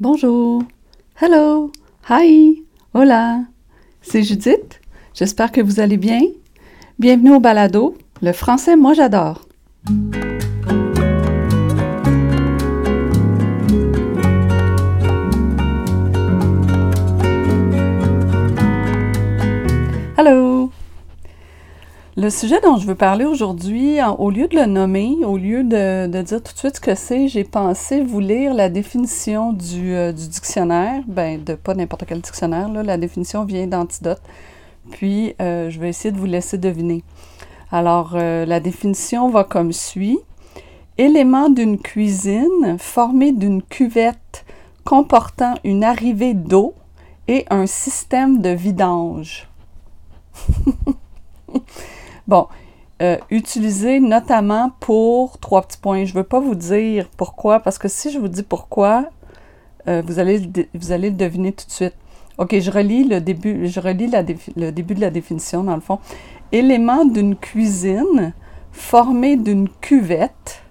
Bonjour. Hello. Hi. Hola. C'est Judith. J'espère que vous allez bien. Bienvenue au balado. Le français, moi j'adore. Le sujet dont je veux parler aujourd'hui, au lieu de le nommer, au lieu de, dire tout de suite ce que c'est, j'ai pensé vous lire la définition du, euh, dictionnaire, ben de pas n'importe quel dictionnaire, là, la définition vient d'Antidote, puis euh, je vais essayer de vous laisser deviner. Alors, euh, la définition va comme suit. Élément d'une cuisine formé d'une cuvette comportant une arrivée d'eau et un système de vidange. Bon, euh, utilisé notamment pour trois petits points. Je ne veux pas vous dire pourquoi, parce que si je vous dis pourquoi, euh, vous, allez, vous allez le deviner tout de suite. OK, je relis le début, je relis le début de la définition, dans le fond. Élément d'une cuisine formé d'une cuvette.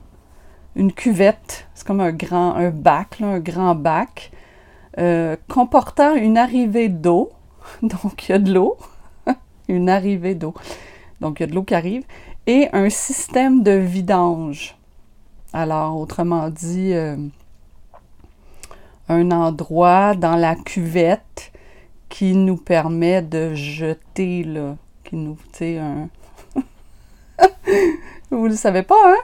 Une cuvette, c'est comme un grand, un bac, un grand bac, euh, comportant une arrivée d'eau. Donc, il y a de l'eau. une arrivée d'eau donc il y a de l'eau qui arrive, et un système de vidange. Alors, autrement dit, euh, un endroit dans la cuvette qui nous permet de jeter, là, qui nous, tu un... vous le savez pas, hein?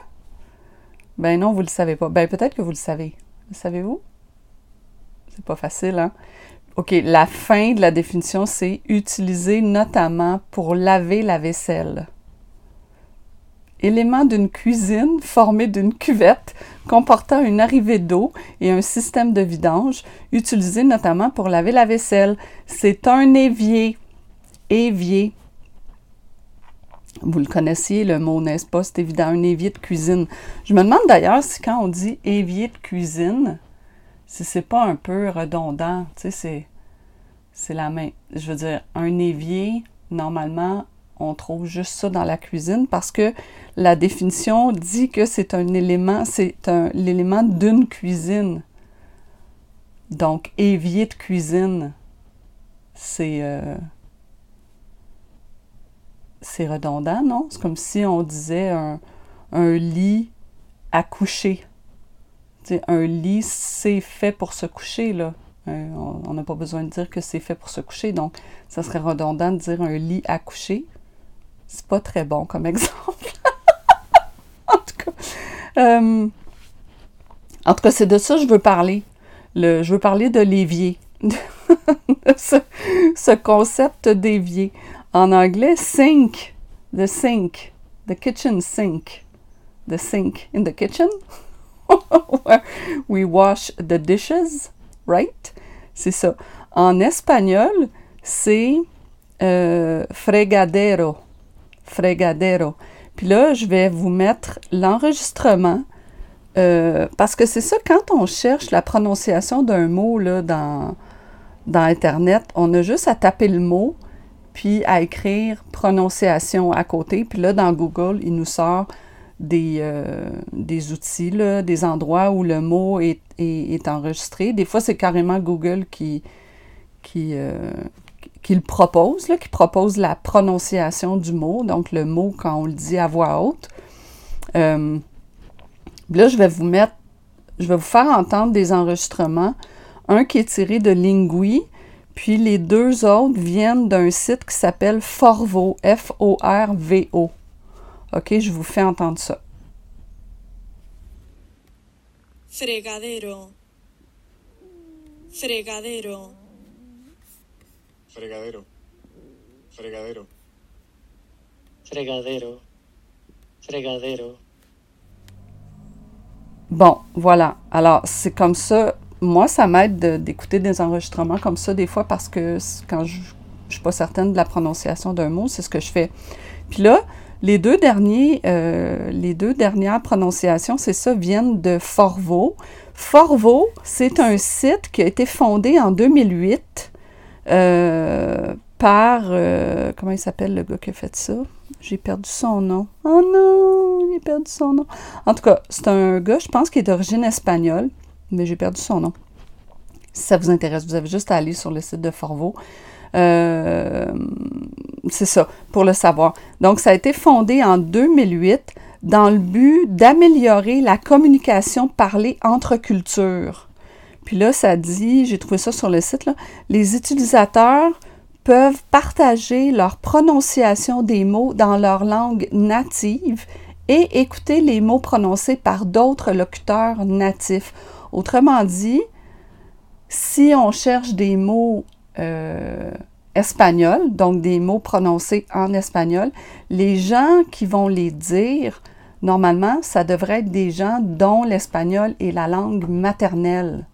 Ben non, vous le savez pas. Ben peut-être que vous le savez. Le savez-vous? C'est pas facile, hein? OK, la fin de la définition, c'est utiliser notamment pour laver la vaisselle. Élément d'une cuisine formé d'une cuvette comportant une arrivée d'eau et un système de vidange, utilisé notamment pour laver la vaisselle. C'est un évier. Évier. Vous le connaissiez, le mot, n'est-ce pas? C'est évident, un évier de cuisine. Je me demande d'ailleurs si quand on dit évier de cuisine, si c'est pas un peu redondant, tu sais, c'est, c'est la même. Je veux dire, un évier, normalement, on trouve juste ça dans la cuisine parce que la définition dit que c'est un élément, c'est l'élément d'une cuisine. Donc, évier de cuisine, c'est euh, c'est redondant, non? C'est comme si on disait un, un lit à coucher un lit, c'est fait pour se coucher, là. Euh, on n'a pas besoin de dire que c'est fait pour se coucher, donc ça serait redondant de dire un lit à coucher. C'est pas très bon comme exemple. en tout cas, euh, c'est de ça je veux parler. Le, je veux parler de l'évier. ce, ce, concept d'évier. En anglais, sink. The sink. The kitchen sink. The sink in the kitchen. we wash the dishes, right? C'est ça. En espagnol, c'est euh, fregadero. Fregadero. Puis là, je vais vous mettre l'enregistrement. Euh, parce que c'est ça, quand on cherche la prononciation d'un mot là, dans, dans Internet, on a juste à taper le mot, puis à écrire prononciation à côté. Puis là, dans Google, il nous sort des, euh, des outils, des endroits où le mot est, enregistré. Des fois, c'est carrément Google qui, euh, le propose, qui propose la prononciation du mot, donc le mot quand on le dit à voix haute. Euh, là, je vais vous mettre, je vais vous faire entendre des enregistrements. Un qui est tiré de Lingui, puis les deux autres viennent d'un site qui s'appelle Forvo, F-O-R-V-O. Ok, je vous fais entendre ça. Fregadero. Fregadero. Fregadero. Fregadero. Fregadero. Fregadero. Bon, voilà. Alors, c'est comme ça. Moi, ça m'aide d'écouter des enregistrements comme ça des fois parce que quand je ne suis pas certaine de la prononciation d'un mot, c'est ce que je fais. Puis là, les deux, derniers, euh, les deux dernières prononciations, c'est ça, viennent de Forvo. Forvo, c'est un site qui a été fondé en 2008 euh, par... Euh, comment il s'appelle le gars qui a fait ça? J'ai perdu son nom. Oh non, j'ai perdu son nom. En tout cas, c'est un gars, je pense, qui est d'origine espagnole, mais j'ai perdu son nom. Si ça vous intéresse, vous avez juste à aller sur le site de Forvo. Euh, c'est ça, pour le savoir. Donc, ça a été fondé en 2008 dans le but d'améliorer la communication parlée entre cultures. Puis là, ça dit, j'ai trouvé ça sur le site, là, les utilisateurs peuvent partager leur prononciation des mots dans leur langue native et écouter les mots prononcés par d'autres locuteurs natifs. Autrement dit, si on cherche des mots euh, espagnols, donc des mots prononcés en espagnol, les gens qui vont les dire, normalement, ça devrait être des gens dont l'espagnol est la langue maternelle.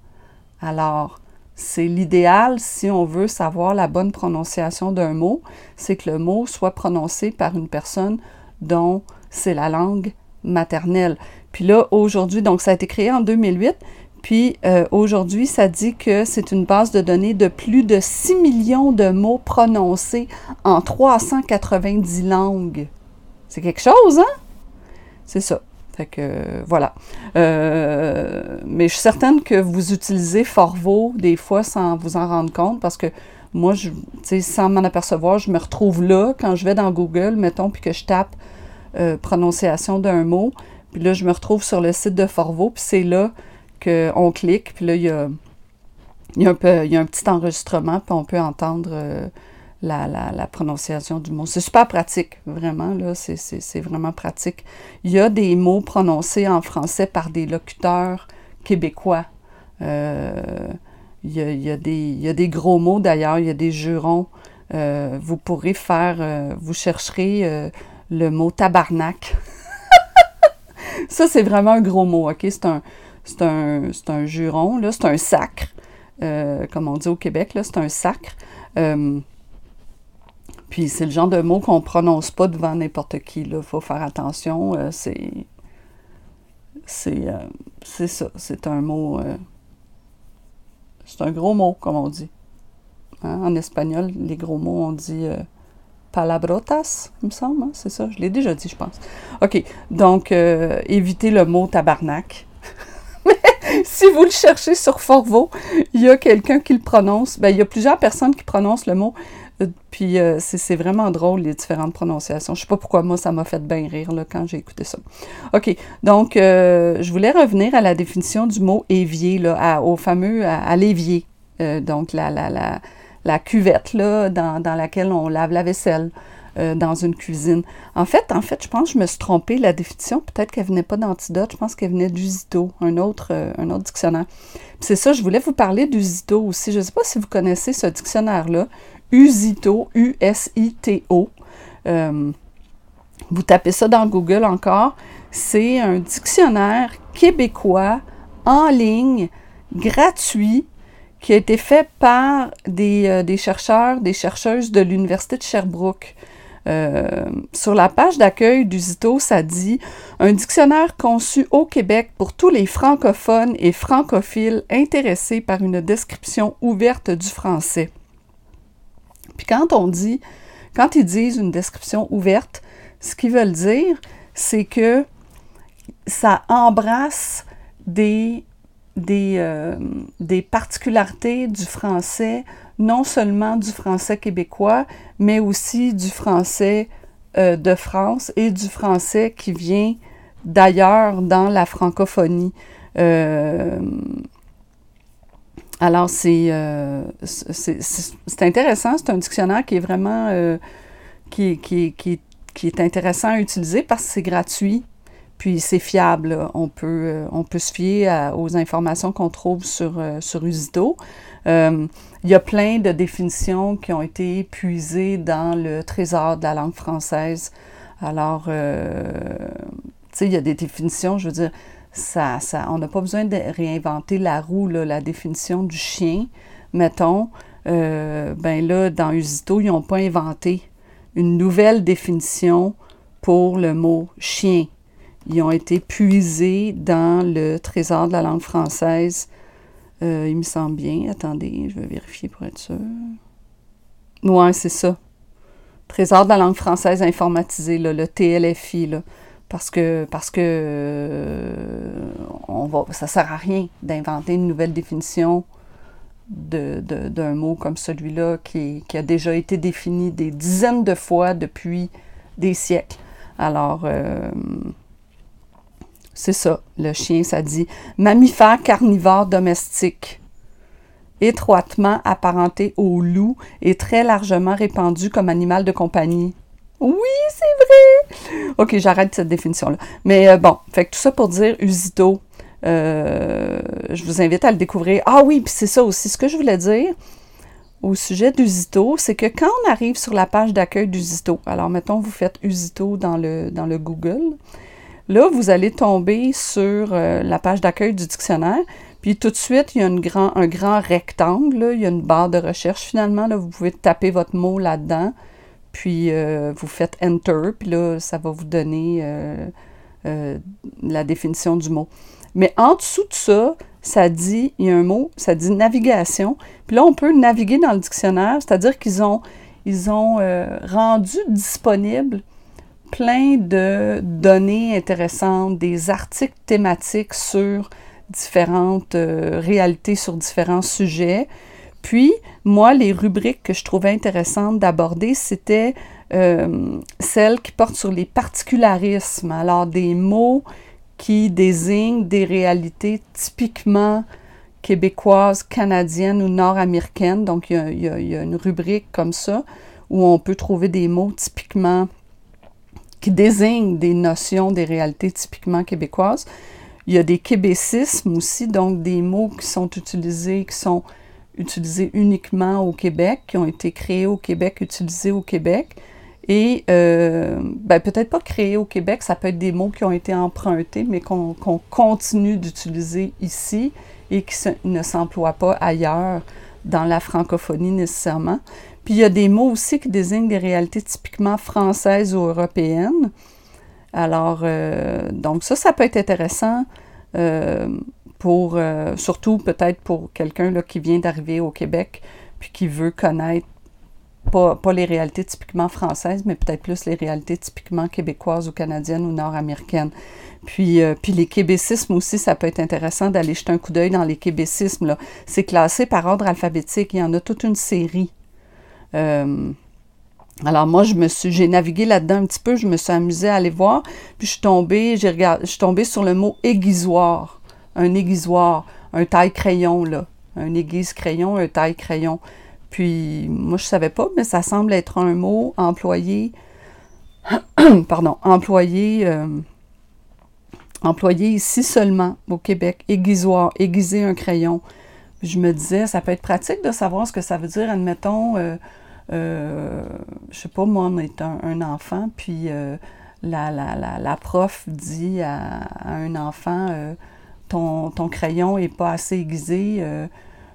Alors, c'est l'idéal si on veut savoir la bonne prononciation d'un mot, c'est que le mot soit prononcé par une personne dont c'est la langue maternelle. Puis là, aujourd'hui, donc ça a été créé en 2008, puis euh, aujourd'hui, ça dit que c'est une base de données de plus de 6 millions de mots prononcés en 390 langues. C'est quelque chose, hein? C'est ça. Fait que voilà. Euh, mais je suis certaine que vous utilisez Forvo des fois sans vous en rendre compte parce que moi, je, sans m'en apercevoir, je me retrouve là quand je vais dans Google, mettons, puis que je tape euh, prononciation d'un mot. Puis là, je me retrouve sur le site de Forvo, puis c'est là qu'on clique, puis là, il y a, un petit enregistrement, puis on peut entendre euh, la, prononciation du mot. C'est super pratique, vraiment, là, c'est vraiment pratique. Il y a des mots prononcés en français par des locuteurs québécois. Euh, il, y a, il, y a des, il, y a, des, gros mots, d'ailleurs, il y a des jurons. Euh, vous pourrez faire, vous chercherez le mot tabarnak. Ça, c'est vraiment un gros mot, OK? C'est un, c'est un, un, juron, c'est un sacre, euh, comme on dit au Québec, c'est un sacre. Euh, puis c'est le genre de mot qu'on prononce pas devant n'importe qui, là, faut faire attention, euh, c'est... C'est, c'est ça, c'est un mot... c'est un gros mot, comme on dit. Hein, en espagnol, les gros mots, on dit palabrotas, il me semble, hein, c'est ça, je l'ai déjà dit, je pense. OK, donc, évitez le mot tabarnak. Si vous le cherchez sur Forvo, il y a quelqu'un qui le prononce. Ben, il y a plusieurs personnes qui prononcent le mot. Euh, puis euh, c'est vraiment drôle, les différentes prononciations. Je ne sais pas pourquoi moi, ça m'a fait bien rire là, quand j'ai écouté ça. OK, donc euh, je voulais revenir à la définition du mot évier, là, au fameux, à, l'évier. donc la, la, la, la, cuvette là, dans, dans laquelle on lave la vaisselle. Euh, dans une cuisine. En fait, en fait, je pense que je me suis trompée. La définition, peut-être qu'elle venait pas d'antidote, je pense qu'elle venait d'Usito, un autre, euh, un autre dictionnaire. C'est ça, je voulais vous parler d'Usito aussi. Je ne sais pas si vous connaissez ce dictionnaire-là. Usito, U-S-I-T-O. Euh, vous tapez ça dans Google encore. C'est un dictionnaire québécois en ligne, gratuit, qui a été fait par des, des chercheurs, des chercheuses de l'Université de Sherbrooke. Euh, sur la page d'accueil du Zito, ça dit un dictionnaire conçu au Québec pour tous les francophones et francophiles intéressés par une description ouverte du français. Puis quand on dit, quand ils disent une description ouverte, ce qu'ils veulent dire, c'est que ça embrasse des, des, euh, des particularités du français non seulement du français québécois, mais aussi du français euh, de France et du français qui vient d'ailleurs dans la francophonie. Euh, alors, euh, c'est intéressant, c'est un dictionnaire qui est vraiment qui, qui, qui, est intéressant à utiliser parce que c'est gratuit, puis c'est fiable. On peut, on peut se fier aux informations qu'on trouve sur, sur Usito. Euh, il y a plein de définitions qui ont été épuisées dans le trésor de la langue française. Alors, euh, tu sais, il y a des définitions, je veux dire, ça, ça, on n'a pas besoin de réinventer la roue, la définition du chien, mettons. Euh, ben là, dans Usito, ils n'ont pas inventé une nouvelle définition pour le mot chien. Ils ont été puisés dans le trésor de la langue française euh, il me semble bien. Attendez, je vais vérifier pour être sûr. Ouais, c'est ça. Trésor de la langue française informatisée, le TLFI, là, parce que parce que euh, on va, ça sert à rien d'inventer une nouvelle définition d'un mot comme celui-là qui, qui, a déjà été défini des dizaines de fois depuis des siècles. Alors, euh, c'est ça, le chien, ça dit mammifère carnivore domestique, étroitement apparenté au loup et très largement répandu comme animal de compagnie. Oui, c'est vrai! Ok, j'arrête cette définition-là. Mais euh, bon, fait que tout ça pour dire Usito. Euh, je vous invite à le découvrir. Ah oui, puis c'est ça aussi. Ce que je voulais dire au sujet d'Usito, c'est que quand on arrive sur la page d'accueil d'Usito, alors mettons, vous faites Usito dans le, dans le Google, là, vous allez tomber sur euh, la page d'accueil du dictionnaire, puis tout de suite, il y a grand, un grand rectangle, il y a une barre de recherche finalement, là, vous pouvez taper votre mot là-dedans, puis euh, vous faites Enter, puis là, ça va vous donner la définition du mot. Mais en dessous de ça, ça dit, il y a un mot, ça dit navigation. Puis là, on peut naviguer dans le dictionnaire, c'est-à-dire qu'ils ont, ils ont euh, rendu disponible plein de données intéressantes, des articles thématiques sur différentes euh, réalités, sur différents sujets. Puis, moi, les rubriques que je trouvais intéressantes d'aborder, c'était euh, celles qui portent sur les particularismes, alors des mots qui désigne des réalités typiquement québécoises, canadiennes ou nord-américaines. Donc, il y, a, une rubrique comme ça où on peut trouver des mots typiquement qui désignent des notions, des réalités typiquement québécoises. Il y a des québécismes aussi, donc des mots qui sont utilisés, qui sont utilisés uniquement au Québec, qui ont été créés au Québec, utilisés au Québec. Et euh, ben, peut-être pas créé au Québec, ça peut être des mots qui ont été empruntés, mais qu'on continue d'utiliser ici et qui ne s'emploient pas ailleurs dans la francophonie nécessairement. Puis il y a des mots aussi qui désignent des réalités typiquement françaises ou européennes. Alors, euh, donc ça, ça peut être intéressant euh, pour, surtout peut-être pour quelqu'un qui vient d'arriver au Québec puis qui veut connaître pas, les réalités typiquement françaises, mais peut-être plus les réalités typiquement québécoises ou canadiennes ou nord-américaines. Puis, euh, puis les québécismes aussi, ça peut être intéressant d'aller jeter un coup d'œil dans les québécismes. C'est classé par ordre alphabétique. Il y en a toute une série. Euh, alors moi, je me suis, j'ai navigué là-dedans un petit peu, je me suis amusée à aller voir, puis je suis tombée, j'ai regardé, je suis tombée sur le mot aiguisoir, un aiguisoir, un taille-crayon, là, un aiguise-crayon, un taille-crayon. Puis moi, je savais pas, mais ça semble être un mot employé, pardon, employé, euh, employé ici seulement au Québec, aiguisoir, aiguiser un crayon. je me disais, ça peut être pratique de savoir ce que ça veut dire, admettons, euh, euh, je sais pas, moi, on est un, enfant, puis euh, la, prof dit à, un enfant, ton, ton, crayon n'est pas assez aiguisé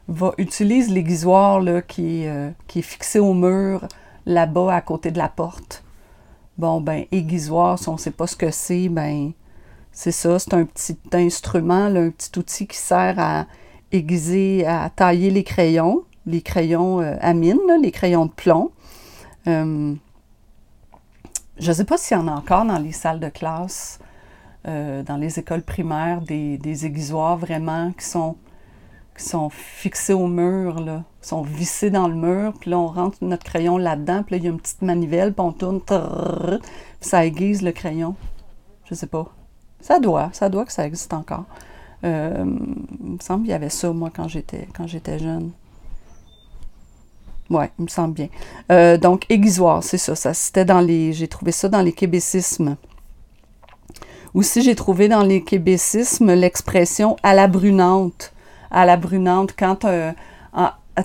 va, utilise l'aiguisoir qui, euh, qui est fixé au mur là-bas à côté de la porte. Bon, ben, aiguisoir, si on ne sait pas ce que c'est, ben, c'est ça, c'est un petit instrument, un petit outil qui sert à aiguiser, à tailler les crayons, les crayons euh, à mine, les crayons de plomb. Euh, je ne sais pas s'il y en a encore dans les salles de classe, dans les écoles primaires, des, des vraiment qui sont qui sont fixés au mur, là, sont vissés dans le mur, puis on rentre notre crayon là-dedans, puis là, il y a une petite manivelle, puis on tourne, puis ça aiguise le crayon. Je sais pas. Ça doit, ça doit que ça existe encore. Euh, il me semble qu'il y avait ça, moi, quand j'étais jeune. Ouais, il me semble bien. Euh, donc, aiguisoir, c'est ça. c'était dans les. J'ai trouvé ça dans les québécismes. Aussi, j'ai trouvé dans les québécismes l'expression à la brunante à la brunante quand, euh,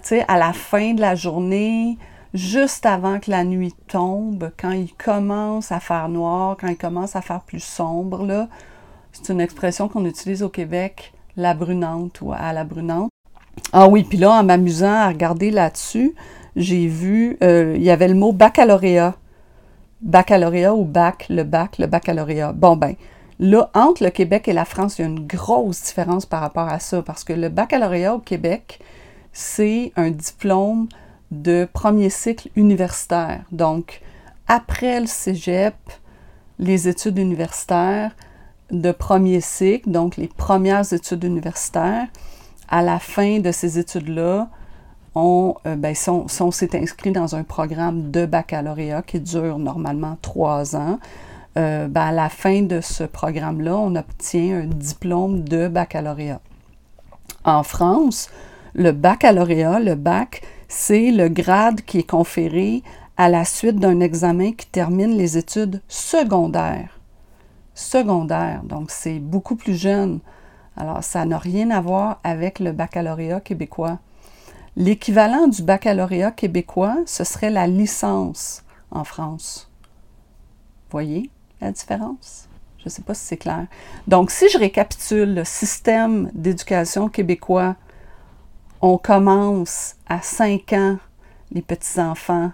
sais, à la fin de la journée, juste avant que la nuit tombe, quand il commence à faire noir, quand il commence à faire plus sombre, là, c'est une expression qu'on utilise au Québec, la brunante ou à la brunante. Ah oui, puis là, en m'amusant à regarder là-dessus, j'ai vu, euh, il y avait le mot baccalauréat. Baccalauréat ou bac, le bac, le baccalauréat. Bon, ben, Là, entre le Québec et la France, il y a une grosse différence par rapport à ça, parce que le baccalauréat au Québec, c'est un diplôme de premier cycle universitaire. Donc, après le cégep, les études universitaires de premier cycle, donc les premières études universitaires, à la fin de ces études-là, on, euh, ben, si on, s'est inscrit dans un programme de baccalauréat qui dure normalement trois ans, euh, ben, à la fin de ce programme-là, on obtient un diplôme de baccalauréat. En France, le baccalauréat, le bac, c'est le grade qui est conféré à la suite d'un examen qui termine les études secondaires. Secondaires, donc c'est beaucoup plus jeune. Alors, ça n'a rien à voir avec le baccalauréat québécois. L'équivalent du baccalauréat québécois, ce serait la licence en France. Voyez la différence? Je ne sais pas si c'est clair. Donc, si je récapitule le système d'éducation québécois, on commence à 5 ans, les petits-enfants,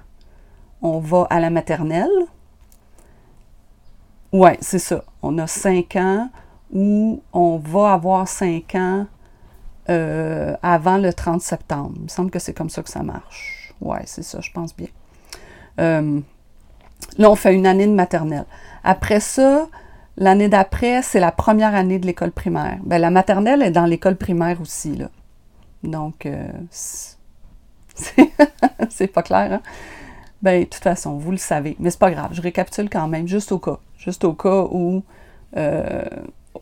on va à la maternelle. Oui, c'est ça. On a 5 ans où on va avoir 5 ans euh, avant le 30 septembre. Il me semble que c'est comme ça que ça marche. Ouais, c'est ça, je pense bien. Euh, là, on fait une année de maternelle. Après ça, l'année d'après, c'est la première année de l'école primaire. Bien, la maternelle est dans l'école primaire aussi, là. Donc, euh, c'est pas clair, hein? Ben, de toute façon, vous le savez. Mais c'est pas grave, je récapitule quand même, juste au cas. Juste au cas où,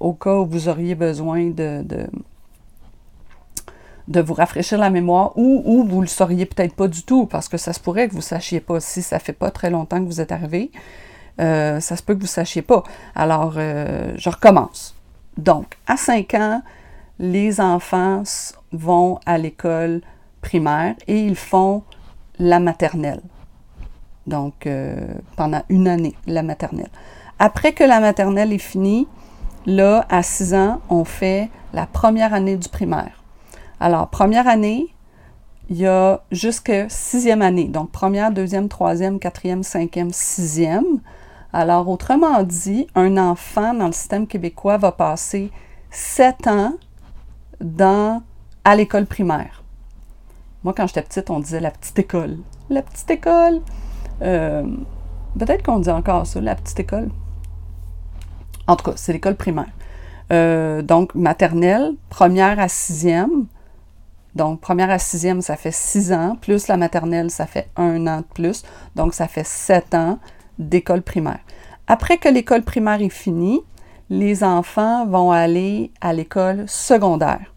au cas où vous auriez besoin de de vous rafraîchir la mémoire ou, ou vous le sauriez peut-être pas du tout parce que ça se pourrait que vous ne sachiez pas si ça fait pas très longtemps que vous êtes arrivé. Euh, ça se peut que vous ne sachiez pas. Alors, euh, je recommence. Donc, à 5 ans, les enfants vont à l'école primaire et ils font la maternelle. Donc, euh, pendant une année, la maternelle. Après que la maternelle est finie, là, à 6 ans, on fait la première année du primaire. Alors, première année, il y a jusque sixième année. Donc, première, deuxième, troisième, quatrième, cinquième, sixième. Alors, autrement dit, un enfant dans le système québécois va passer sept ans dans, à l'école primaire. Moi, quand j'étais petite, on disait la petite école. La petite école. Euh, peut-être qu'on dit encore ça, la petite école. En tout cas, c'est l'école primaire. Euh, donc, maternelle, première à sixième. Donc, première à sixième, ça fait six ans, plus la maternelle, ça fait un an de plus. Donc, ça fait sept ans d'école primaire. Après que l'école primaire est finie, les enfants vont aller à l'école secondaire.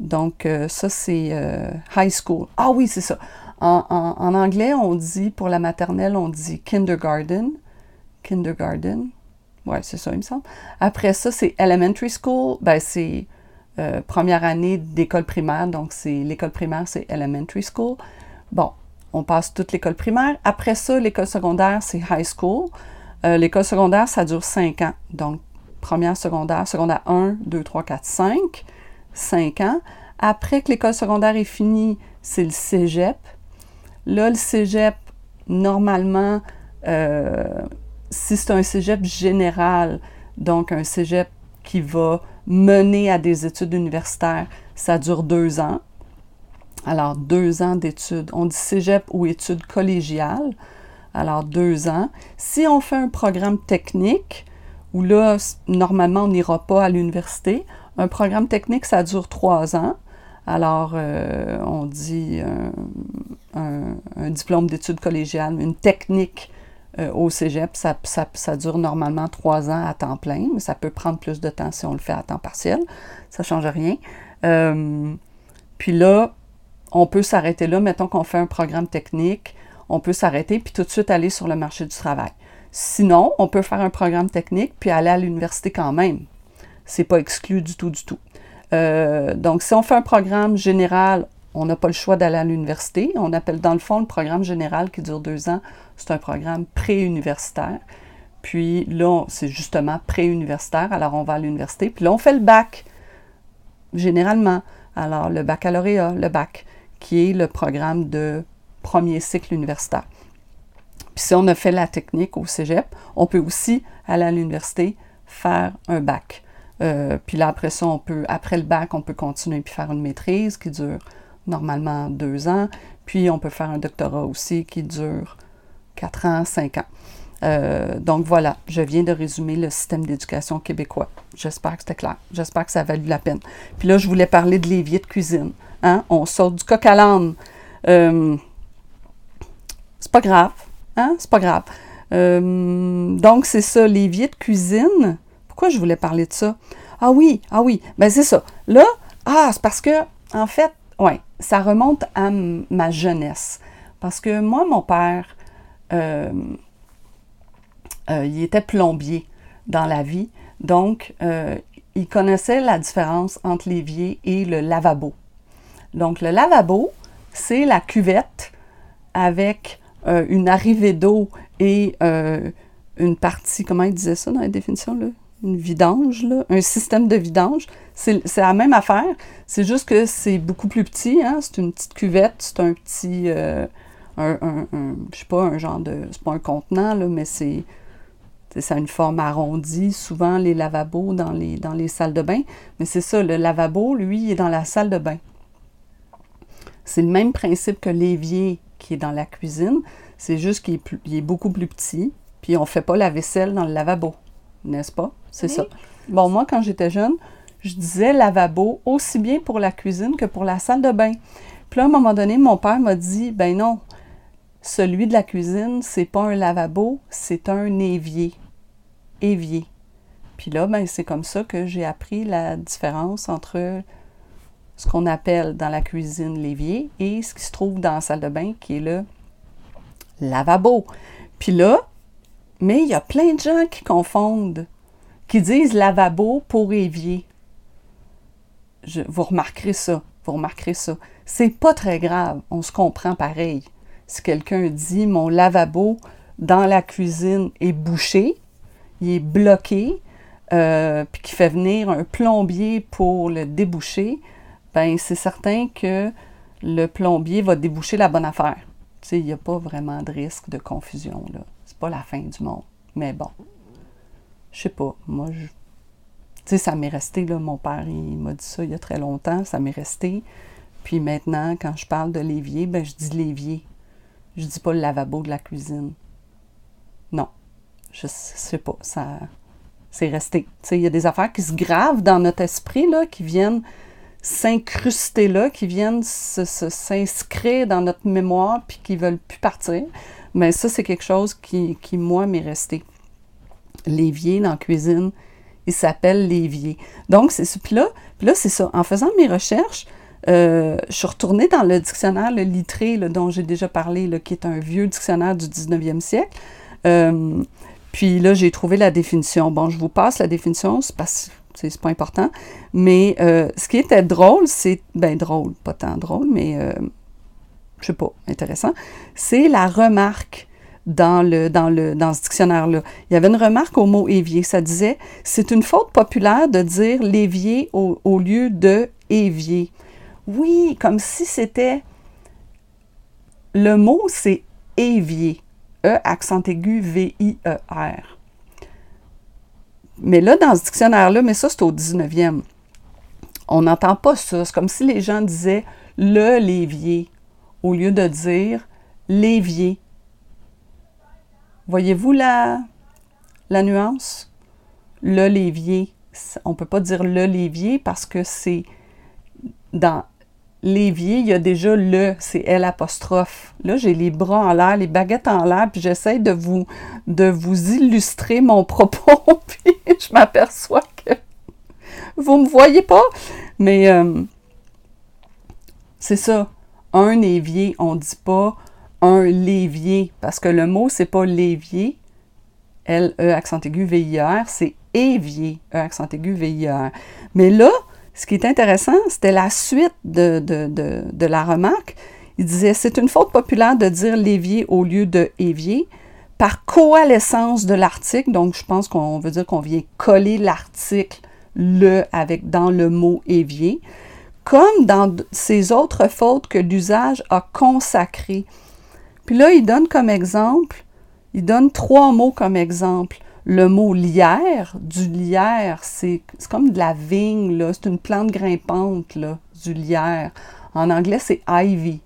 Donc, euh, ça, c'est euh, high school. Ah oui, c'est ça. En, en, anglais, on dit, pour la maternelle, on dit kindergarten. Kindergarten. Ouais, c'est ça, il me semble. Après ça, c'est elementary school. Ben, c'est euh, première année d'école primaire, donc c'est l'école primaire, c'est elementary school. Bon, on passe toute l'école primaire. Après ça, l'école secondaire, c'est high school. Euh, l'école secondaire, ça dure 5 ans. Donc, première secondaire, secondaire 1, 2, 3, 4, 5, 5 ans. Après que l'école secondaire est finie, c'est le cégep. Là, le cégep, normalement, euh, si c'est un cégep général, donc un cégep qui va mener à des études universitaires, ça dure deux ans. Alors, deux ans d'études. On dit cégep ou études collégiales. Alors, deux ans. Si on fait un programme technique, où là, normalement, on n'ira pas à l'université, un programme technique, ça dure trois ans. Alors, euh, on dit un, un diplôme d'études collégiales, une technique euh, au cégep, ça, dure normalement trois ans à temps plein, mais ça peut prendre plus de temps si on le fait à temps partiel. Ça ne change rien. Euh, puis là, on peut s'arrêter là. Mettons qu'on fait un programme technique, on peut s'arrêter puis tout de suite aller sur le marché du travail. Sinon, on peut faire un programme technique puis aller à l'université quand même. C'est pas exclu du tout, du tout. Euh, donc, si on fait un programme général, on n'a pas le choix d'aller à l'université. On appelle dans le fond le programme général qui dure deux ans, c'est un programme préuniversitaire. Puis là, c'est justement préuniversitaire, alors on va à l'université. Puis là, on fait le bac, généralement. Alors, le baccalauréat, le bac, qui est le programme de premier cycle universitaire. Puis si on a fait la technique au cégep, on peut aussi aller à l'université faire un bac. Euh, puis là, après ça, on peut, après le bac, on peut continuer puis faire une maîtrise qui dure normalement deux ans. Puis on peut faire un doctorat aussi qui dure quatre ans, cinq ans. Euh, donc voilà, je viens de résumer le système d'éducation québécois. J'espère que c'était clair. J'espère que ça a valu la peine. Puis là, je voulais parler de l'évier de cuisine. Hein? On sort du coq à l'âne. Euh, c'est pas grave. Hein? C'est pas grave. Euh, donc, c'est ça, l'évier de cuisine. Pourquoi je voulais parler de ça? Ah oui, ah oui, ben c'est ça. Là, ah, c'est parce que, en fait, ouais, ça remonte à ma jeunesse. Parce que moi, mon père, euh, il était plombier dans la vie, donc euh, il connaissait la différence entre l'évier et le lavabo. Donc le lavabo, c'est la cuvette avec euh, une arrivée d'eau et une partie, comment il disait ça dans la définition, là? une vidange, là, un système de vidange. C'est la même affaire, c'est juste que c'est beaucoup plus petit, hein? c'est une petite cuvette, c'est un petit, un, un, je sais pas, un genre de, c'est pas un contenant, là, mais c'est ça a une forme arrondie, souvent les lavabos dans les, dans les salles de bain. Mais c'est ça, le lavabo, lui, il est dans la salle de bain. C'est le même principe que l'évier qui est dans la cuisine. C'est juste qu'il est, beaucoup plus petit. Puis on ne fait pas la vaisselle dans le lavabo. N'est-ce pas? C'est ça. Bon, moi, quand j'étais jeune, je disais lavabo aussi bien pour la cuisine que pour la salle de bain. Puis là, à un moment donné, mon père m'a dit ben non, celui de la cuisine, c'est pas un lavabo, c'est un évier. Évier. Puis là, ben, c'est comme ça que j'ai appris la différence entre ce qu'on appelle dans la cuisine l'évier et ce qui se trouve dans la salle de bain qui est le lavabo. Puis là, mais il y a plein de gens qui confondent, qui disent lavabo pour évier. Vous remarquerez ça, vous remarquerez ça. C'est pas très grave, on se comprend pareil si quelqu'un dit mon lavabo dans la cuisine est bouché, il est bloqué, euh, puis qui fait venir un plombier pour le déboucher, ben c'est certain que le plombier va déboucher la bonne affaire. Il n'y a pas vraiment de risque de confusion, là. C'est pas la fin du monde. Mais bon, je sais pas, moi, je... Tu sais, ça m'est resté, là, mon père, il m'a dit ça il y a très longtemps, ça m'est resté. Puis maintenant, quand je parle de l'évier, ben je dis l'évier. Je dis pas le lavabo de la cuisine. Non. Je sais pas. Ça. C'est resté. Il y a des affaires qui se gravent dans notre esprit, là, qui viennent s'incruster là, qui viennent s'inscrire dans notre mémoire, puis qui veulent plus partir. Mais ça, c'est quelque chose qui, qui moi, m'est resté. L'évier dans la cuisine, il s'appelle l'évier. Donc, c'est ce. Puis là, puis là c'est ça. En faisant mes recherches, euh, je suis retournée dans le dictionnaire, le Littré, dont j'ai déjà parlé, qui est un vieux dictionnaire du 19e siècle. Euh, puis là, j'ai trouvé la définition. Bon, je vous passe la définition, c'est pas, pas important. Mais euh, ce qui était drôle, c'est. Ben, drôle, pas tant drôle, mais. je sais pas, intéressant. C'est la remarque dans, le, dans, le, dans ce dictionnaire-là. Il y avait une remarque au mot évier. Ça disait c'est une faute populaire de dire l'évier au lieu de évier. Oui, comme si c'était... Le mot, c'est évier. E, accent aigu, V-I-E-R. Mais là, dans ce dictionnaire-là, mais ça, c'est au 19e. On n'entend pas ça. C'est comme si les gens disaient le lévier au lieu de dire l'évier. Voyez-vous la, la nuance? Le lévier. On ne peut pas dire le lévier parce que c'est dans l'évier, il y a déjà le, c'est L apostrophe. Là, j'ai les bras en l'air, les baguettes en l'air, puis j'essaie de vous, de vous illustrer mon propos, puis je m'aperçois que vous me voyez pas, mais euh, c'est ça. Un évier, on dit pas un lévier, parce que le mot, c'est pas lévier, L-E accent aigu V-I-R, c'est évier, E accent aigu V-I-R. Mais là, ce qui est intéressant, c'était la suite de, la remarque. Il disait C'est une faute populaire de dire l'évier au lieu de évier par coalescence de l'article. Donc, je pense qu'on veut dire qu'on vient coller l'article le avec dans le mot évier, comme dans ces autres fautes que l'usage a consacrées. Puis là, il donne comme exemple, il donne trois mots comme exemple le mot lierre, du lierre, c'est comme de la vigne, c'est une plante grimpante, là, du lierre. En anglais, c'est ivy.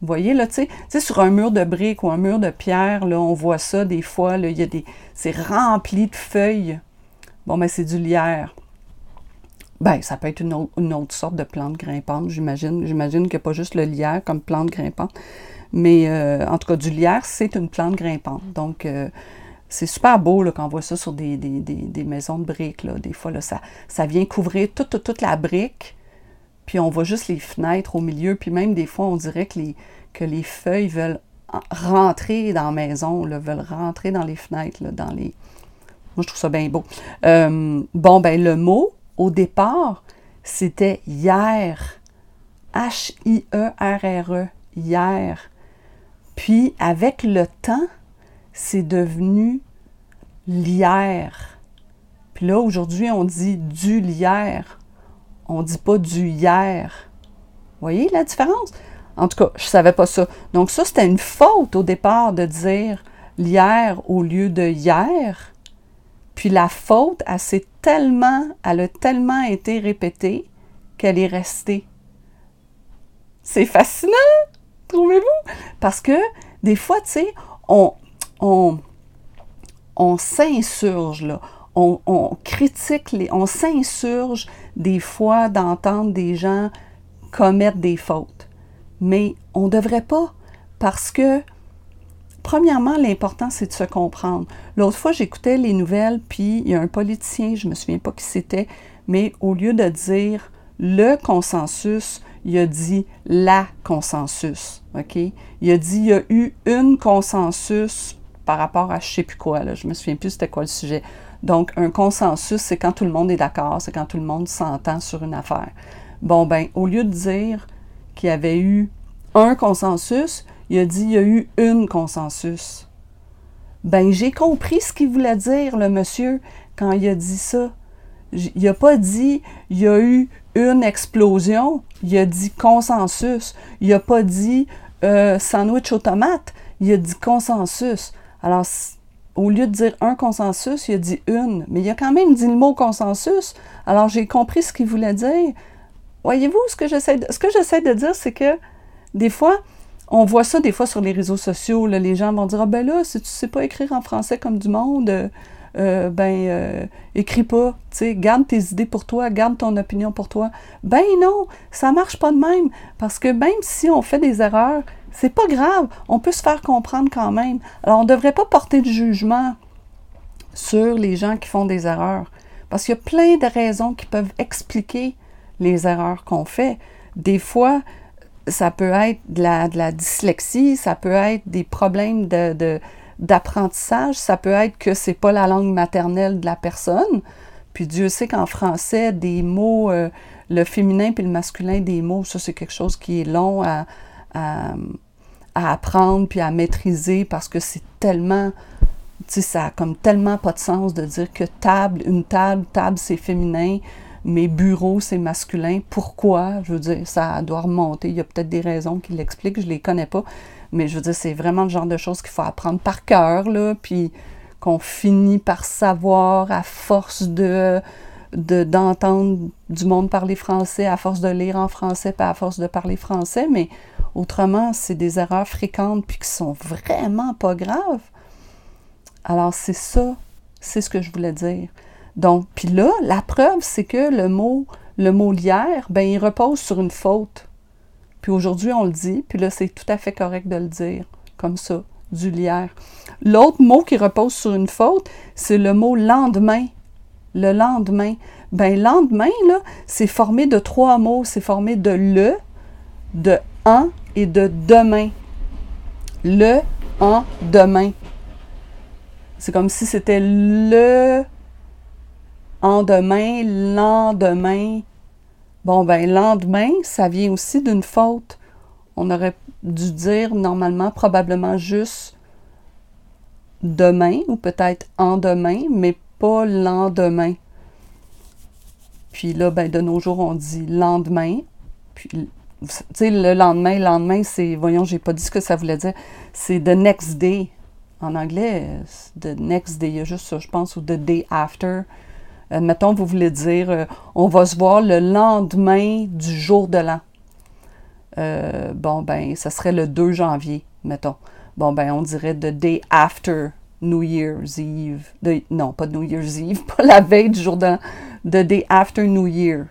Vous voyez, là, tu sais, sur un mur de briques ou un mur de pierre, là, on voit ça des fois, là, il y a des... C'est rempli de feuilles. Bon, ben, c'est du lierre. Ben, ça peut être une autre, une autre sorte de plante grimpante, j'imagine. J'imagine qu'il n'y a pas juste le lierre comme plante grimpante. Mais euh, en tout cas, du lierre, c'est une plante grimpante. Donc, euh, c'est super beau là, quand on voit ça sur des, des, des, maisons de briques. Là. Des fois, là, ça, ça vient couvrir toute, toute, toute la brique. Puis on voit juste les fenêtres au milieu. Puis même des fois, on dirait que les, que les feuilles veulent en- rentrer dans la maison, là, veulent rentrer dans les fenêtres, là, dans les... Moi, je trouve ça bien beau. Euh, bon, ben le mot, au départ, c'était hier. H-I-E-R-R-E. Hier. Puis, avec le temps, c'est devenu lierre. Puis là, aujourd'hui, on dit du lierre. On dit pas du hier. Voyez la différence? En tout cas, je savais pas ça. Donc ça, c'était une faute au départ de dire lierre au lieu de hier. Puis la faute, elle tellement, elle a tellement été répétée qu'elle est restée. C'est fascinant, trouvez-vous? Parce que des fois, tu sais, on, on, s'insurge. On, critique, les, on s'insurge des fois d'entendre des gens commettre des fautes. Mais on ne devrait pas, parce que, premièrement, l'important, c'est de se comprendre. L'autre fois, j'écoutais les nouvelles, puis il y a un politicien, je ne me souviens pas qui c'était, mais au lieu de dire le consensus, il a dit la consensus. Il a dit il y a eu une consensus par rapport à je sais plus quoi. Là. Je me souviens plus c'était quoi le sujet. Donc, un consensus, c'est quand tout le monde est d'accord, c'est quand tout le monde s'entend sur une affaire. Bon, ben, au lieu de dire qu'il y avait eu un consensus, il a dit il y a eu une consensus. Ben, j'ai compris ce qu'il voulait dire, le monsieur, quand il a dit ça. Il n'a pas dit il y a eu une explosion, il a dit consensus. Il n'a pas dit euh, sandwich aux tomates, il a dit consensus. Alors, au lieu de dire un consensus, il a dit une. Mais il a quand même dit le mot consensus. Alors, j'ai compris ce qu'il voulait dire. Voyez-vous, ce que j'essaie de, de dire, c'est que des fois, on voit ça des fois sur les réseaux sociaux. les gens vont dire Ah ben là, si tu sais pas écrire en français comme du monde, euh, ben euh, écris pas. Tu sais, garde tes idées pour toi, garde ton opinion pour toi. Ben non, ça marche pas de même. Parce que même si on fait des erreurs, c'est pas grave. On peut se faire comprendre quand même. Alors, on devrait pas porter de jugement sur les gens qui font des erreurs. Parce qu'il y a plein de raisons qui peuvent expliquer les erreurs qu'on fait. Des fois, ça peut être de la, dyslexie, ça peut être des problèmes de- d'apprentissage, ça peut être que c'est pas la langue maternelle de la personne. Puis Dieu sait qu'en français, des mots, euh, le féminin puis le masculin des mots, ça c'est quelque chose qui est long à, apprendre puis à maîtriser parce que c'est tellement, tu sais, ça a comme tellement pas de sens de dire que table, une table, table c'est féminin, mais bureau c'est masculin. Pourquoi? Je veux dire, ça doit remonter. Il y a peut-être des raisons qui l'expliquent, je les connais pas. Mais je veux dire, c'est vraiment le genre de choses qu'il faut apprendre par cœur, là, puis qu'on finit par savoir à force de de- d'entendre du monde parler français, à force de lire en français, puis à force de parler français, mais autrement, c'est des erreurs fréquentes puis qui sont vraiment pas graves. Alors, c'est ça, c'est ce que je voulais dire. Donc, puis là, la preuve, c'est que le mot, le mot lierre, ben, il repose sur une faute. Puis aujourd'hui, on le dit, puis là, c'est tout à fait correct de le dire, comme ça, du lierre. L'autre mot qui repose sur une faute, c'est le mot lendemain. Le lendemain. Ben, lendemain, là, c'est formé de trois mots. C'est formé de le, de en et de demain. Le, en, demain. C'est comme si c'était le en demain, lendemain. Bon, ben, lendemain, ça vient aussi d'une faute. On aurait dû dire normalement, probablement juste demain ou peut-être en demain, mais pas lendemain. Puis là, ben, de nos jours, on dit lendemain. Puis, tu sais, le lendemain, le lendemain, c'est, voyons, j'ai pas dit ce que ça voulait dire. C'est the next day. En anglais, the next day. Il y a juste ça, je pense, ou the day after. Admettons, vous voulez dire, euh, on va se voir le lendemain du jour de l'an. euh, bon, ben, ça serait le 2 janvier, mettons. Bon, ben, on dirait the day after New Year's Eve. non, pas New Year's Eve, pas la veille du jour de the day after New Year.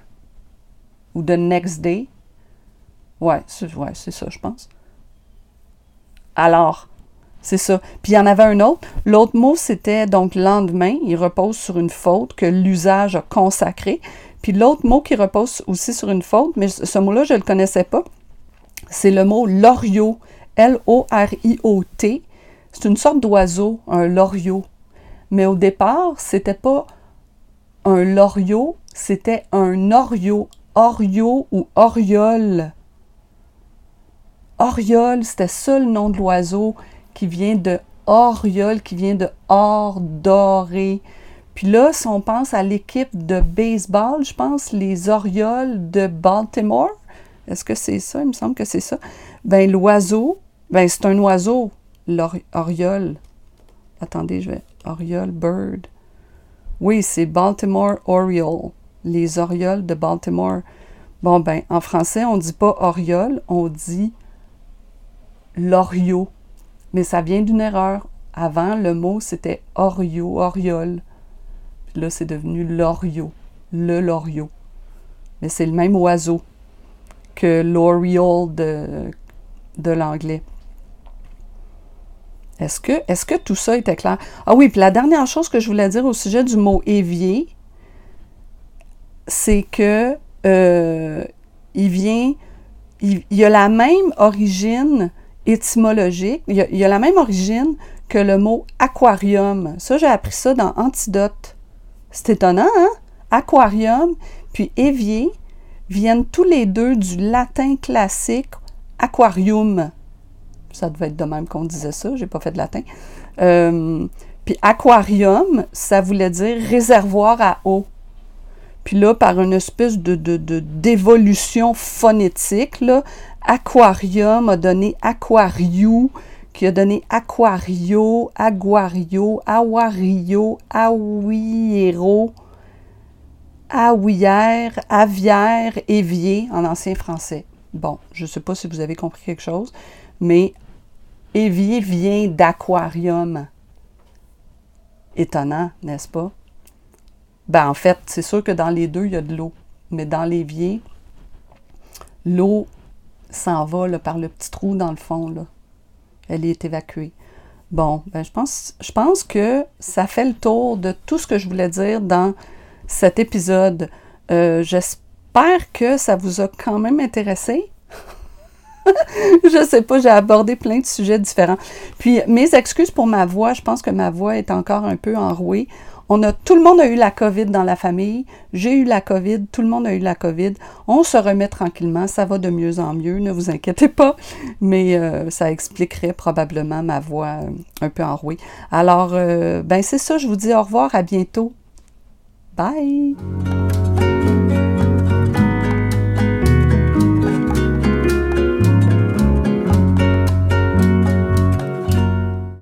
Ou the next day. Ouais, c'est ouais, ça, je pense. Alors, c'est ça. Puis il y en avait un autre. L'autre mot, c'était donc lendemain. Il repose sur une faute que l'usage a consacrée. Puis l'autre mot qui repose aussi sur une faute, mais ce mot-là, je ne le connaissais pas, c'est le mot loriot. L-O-R-I-O-T. C'est une sorte d'oiseau, un loriot. Mais au départ, c'était pas un loriot, c'était un oriot. Oriot ou oriole. Oriole, c'était ça le nom de l'oiseau qui vient de oriole, qui vient de or doré. Puis là, si on pense à l'équipe de baseball, je pense les Orioles de Baltimore, est-ce que c'est ça? Il me semble que c'est ça. Ben l'oiseau, ben c'est un oiseau, l'oriole. Attendez, je vais. Oriole, bird. Oui, c'est Baltimore Oriole. Les Orioles de Baltimore. Bon, ben, en français, on ne dit pas Oriole, on dit l'Orio. Mais ça vient d'une erreur. Avant, le mot, c'était Orio, Oriole. Puis là, c'est devenu l'Orio, le Loriot. Mais c'est le même oiseau que l'Oriole de, l'anglais. Est-ce que, est que tout ça était clair? Ah oui, puis la dernière chose que je voulais dire au sujet du mot évier, c'est que euh, il vient, il, il, a la même origine étymologique, il y, a, la même origine que le mot aquarium. Ça, j'ai appris ça dans Antidote. C'est étonnant, hein? Aquarium, puis évier viennent tous les deux du latin classique aquarium. Ça devait être de même qu'on disait ça, j'ai pas fait de latin. Euh, puis aquarium, ça voulait dire réservoir à eau. Puis là, par une espèce de, d'évolution phonétique, aquarium a donné aquariu, qui a donné aquario, aguario, awario, awiero, aouillère, avière, évier en ancien français. Bon, je ne sais pas si vous avez compris quelque chose, mais évier vient d'aquarium. Étonnant, n'est-ce pas? Ben, en fait, c'est sûr que dans les deux, il y a de l'eau. Mais dans l'évier, l'eau s'en va par le petit trou dans le fond. Là. Elle est évacuée. Bon, ben, je, pense, que ça fait le tour de tout ce que je voulais dire dans cet épisode. Euh, j'espère que ça vous a quand même intéressé. je sais pas, j'ai abordé plein de sujets différents. Puis mes excuses pour ma voix, je pense que ma voix est encore un peu enrouée. On a, tout le monde a eu la COVID dans la famille. J'ai eu la COVID. Tout le monde a eu la COVID. On se remet tranquillement. Ça va de mieux en mieux. Ne vous inquiétez pas. Mais euh, ça expliquerait probablement ma voix euh, un peu enrouée. Alors, euh, ben c'est ça. Je vous dis au revoir. À bientôt. Bye.